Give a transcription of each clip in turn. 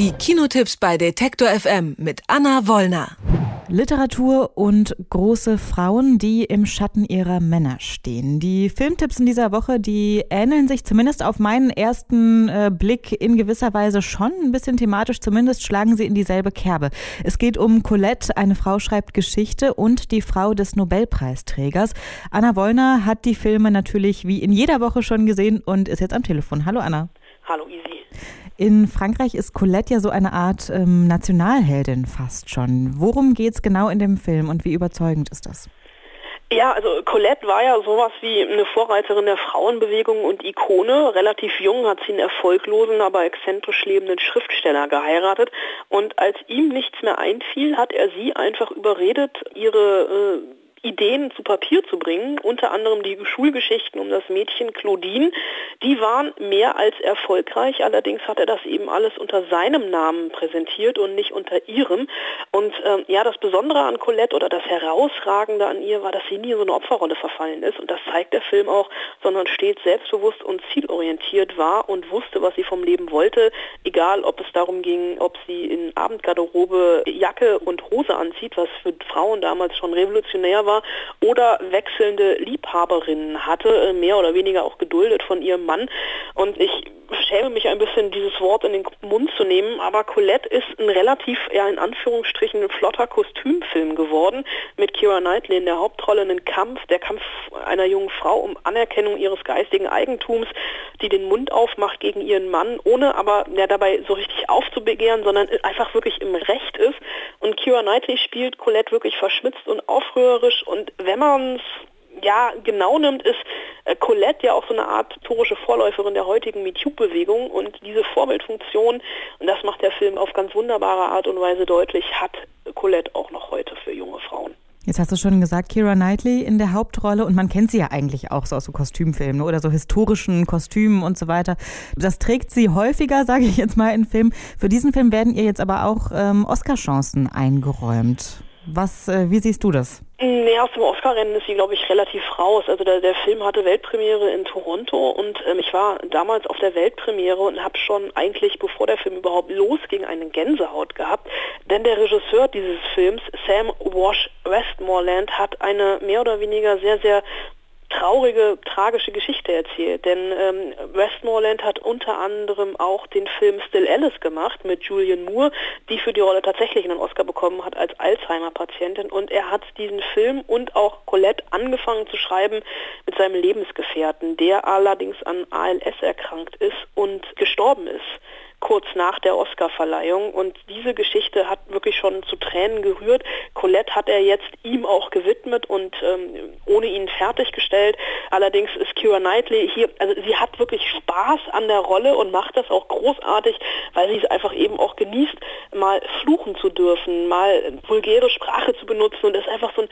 Die Kinotipps bei Detektor FM mit Anna Wollner. Literatur und große Frauen, die im Schatten ihrer Männer stehen. Die Filmtipps in dieser Woche, die ähneln sich zumindest auf meinen ersten äh, Blick in gewisser Weise schon ein bisschen thematisch. Zumindest schlagen sie in dieselbe Kerbe. Es geht um Colette, eine Frau schreibt Geschichte und die Frau des Nobelpreisträgers. Anna Wollner hat die Filme natürlich wie in jeder Woche schon gesehen und ist jetzt am Telefon. Hallo Anna. Hallo Easy. In Frankreich ist Colette ja so eine Art ähm, Nationalheldin fast schon. Worum geht es genau in dem Film und wie überzeugend ist das? Ja, also Colette war ja sowas wie eine Vorreiterin der Frauenbewegung und Ikone. Relativ jung hat sie einen erfolglosen, aber exzentrisch lebenden Schriftsteller geheiratet. Und als ihm nichts mehr einfiel, hat er sie einfach überredet, ihre äh, Ideen zu Papier zu bringen, unter anderem die Schulgeschichten um das Mädchen Claudine. Die waren mehr als erfolgreich, allerdings hat er das eben alles unter seinem Namen präsentiert und nicht unter ihrem. Und ähm, ja, das Besondere an Colette oder das Herausragende an ihr war, dass sie nie in so eine Opferrolle verfallen ist und das zeigt der Film auch, sondern stets selbstbewusst und zielorientiert war und wusste, was sie vom Leben wollte, egal ob es darum ging, ob sie in Abendgarderobe Jacke und Hose anzieht, was für Frauen damals schon revolutionär war, war oder wechselnde Liebhaberinnen hatte, äh, mehr oder weniger auch geduldet von ihrem Mann. Und ich schäme mich ein bisschen, dieses Wort in den Mund zu nehmen, aber Colette ist ein relativ, ja in Anführungsstrichen, flotter Kostümfilm geworden, mit Kira Knightley in der Hauptrolle einen Kampf, der Kampf einer jungen Frau um Anerkennung ihres geistigen Eigentums, die den Mund aufmacht gegen ihren Mann, ohne aber ja, dabei so richtig aufzubegehren, sondern einfach wirklich im Recht ist. Und Kira Knightley spielt Colette wirklich verschmitzt und aufrührerisch und wenn man es ja genau nimmt, ist äh, Colette ja auch so eine Art historische Vorläuferin der heutigen MeToo-Bewegung und diese Vorbildfunktion, und das macht der Film auf ganz wunderbare Art und Weise deutlich, hat Colette auch noch heute für junge Frauen. Jetzt hast du schon gesagt, Kira Knightley in der Hauptrolle und man kennt sie ja eigentlich auch so aus so Kostümfilmen oder so historischen Kostümen und so weiter. Das trägt sie häufiger, sage ich jetzt mal, in Filmen. Für diesen Film werden ihr jetzt aber auch ähm, Oscar-Chancen eingeräumt. Was, äh, wie siehst du das? Nee, aus dem Oscar-Rennen ist sie, glaube ich, relativ raus. Also der, der Film hatte Weltpremiere in Toronto und ähm, ich war damals auf der Weltpremiere und habe schon eigentlich, bevor der Film überhaupt losging, eine Gänsehaut gehabt. Denn der Regisseur dieses Films, Sam Wash Westmoreland, hat eine mehr oder weniger sehr, sehr traurige, tragische Geschichte erzählt. Denn ähm, Westmoreland hat unter anderem auch den Film Still Alice gemacht mit Julian Moore, die für die Rolle tatsächlich einen Oscar bekommen hat als Alzheimer-Patientin. Und er hat diesen Film und auch Colette angefangen zu schreiben mit seinem Lebensgefährten, der allerdings an ALS erkrankt ist und gestorben ist kurz nach der Oscarverleihung. Und diese Geschichte hat wirklich schon zu Tränen gerührt. Colette hat er jetzt ihm auch gewidmet und ähm, ohne ihn fertiggestellt. Allerdings ist Kira Knightley hier, also sie hat wirklich Spaß an der Rolle und macht das auch großartig, weil sie es einfach eben auch genießt, mal fluchen zu dürfen, mal vulgäre Sprache zu benutzen und es einfach so ein,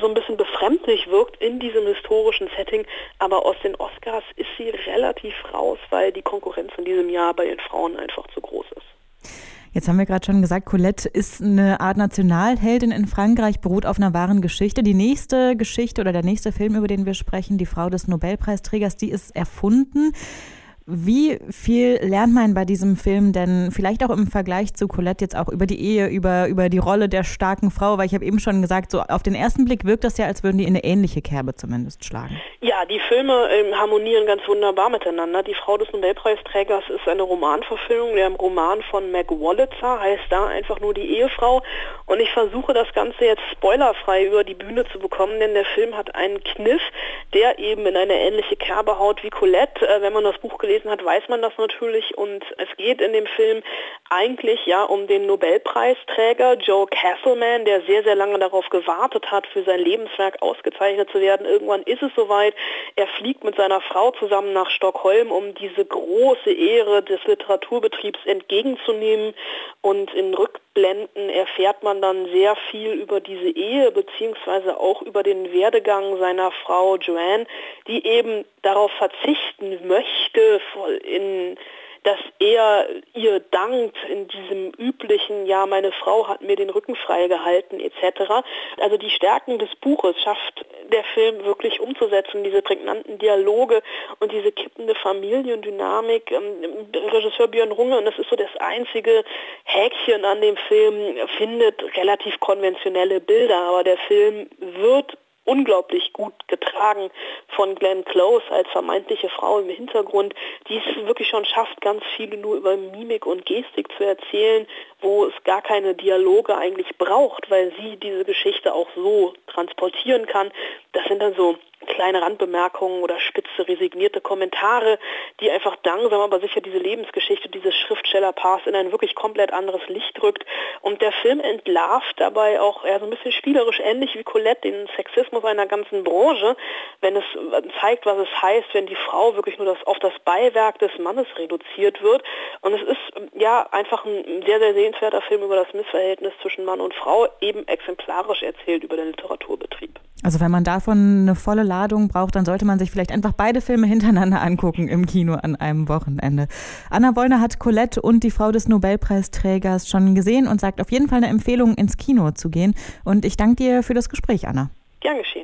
so ein bisschen befremdlich wirkt in diesem historischen Setting. Aber aus den Oscars ist sie relativ raus, weil die Konkurrenz in diesem Jahr bei den Frauen einfach zu groß ist. Jetzt haben wir gerade schon gesagt, Colette ist eine Art Nationalheldin in Frankreich, beruht auf einer wahren Geschichte. Die nächste Geschichte oder der nächste Film, über den wir sprechen, die Frau des Nobelpreisträgers, die ist erfunden. Wie viel lernt man bei diesem Film denn vielleicht auch im Vergleich zu Colette jetzt auch über die Ehe, über, über die Rolle der starken Frau? Weil ich habe eben schon gesagt, so auf den ersten Blick wirkt das ja, als würden die in eine ähnliche Kerbe zumindest schlagen. Ja, die Filme ähm, harmonieren ganz wunderbar miteinander. Die Frau des Nobelpreisträgers ist eine Romanverfilmung. Der Roman von Meg Wolitzer heißt da einfach nur die Ehefrau. Und ich versuche das Ganze jetzt spoilerfrei über die Bühne zu bekommen, denn der Film hat einen Kniff, der eben in eine ähnliche Kerbe haut wie Colette. Äh, wenn man das Buch gelesen gelesen hat, weiß man das natürlich. Und es geht in dem Film eigentlich ja um den Nobelpreisträger Joe Castleman, der sehr, sehr lange darauf gewartet hat, für sein Lebenswerk ausgezeichnet zu werden. Irgendwann ist es soweit. Er fliegt mit seiner Frau zusammen nach Stockholm, um diese große Ehre des Literaturbetriebs entgegenzunehmen. Und in Rückblenden erfährt man dann sehr viel über diese Ehe, beziehungsweise auch über den Werdegang seiner Frau Joanne, die eben darauf verzichten möchte, in dass er ihr dankt in diesem üblichen, ja, meine Frau hat mir den Rücken freigehalten etc. Also die Stärken des Buches schafft der Film wirklich umzusetzen, diese prägnanten Dialoge und diese kippende Familiendynamik. Ähm, Regisseur Björn Runge, und das ist so das einzige Häkchen an dem Film, findet relativ konventionelle Bilder, aber der Film wird unglaublich gut getragen von Glenn Close als vermeintliche Frau im Hintergrund, die es wirklich schon schafft, ganz viele nur über Mimik und Gestik zu erzählen, wo es gar keine Dialoge eigentlich braucht, weil sie diese Geschichte auch so transportieren kann. Das sind dann so kleine Randbemerkungen oder spitze resignierte Kommentare, die einfach langsam aber sicher diese Lebensgeschichte dieses Schriftstellerpaars in ein wirklich komplett anderes Licht rückt. Und der Film entlarvt dabei auch eher so ein bisschen spielerisch ähnlich wie Colette den Sexismus einer ganzen Branche, wenn es zeigt, was es heißt, wenn die Frau wirklich nur das, auf das Beiwerk des Mannes reduziert wird. Und es ist ja einfach ein sehr, sehr sehenswerter Film über das Missverhältnis zwischen Mann und Frau, eben exemplarisch erzählt über den Literaturbetrieb. Also wenn man davon eine volle Ladung braucht, dann sollte man sich vielleicht einfach beide Filme hintereinander angucken im Kino an einem Wochenende. Anna Wollner hat Colette und die Frau des Nobelpreisträgers schon gesehen und sagt auf jeden Fall eine Empfehlung, ins Kino zu gehen. Und ich danke dir für das Gespräch, Anna. Gern geschehen.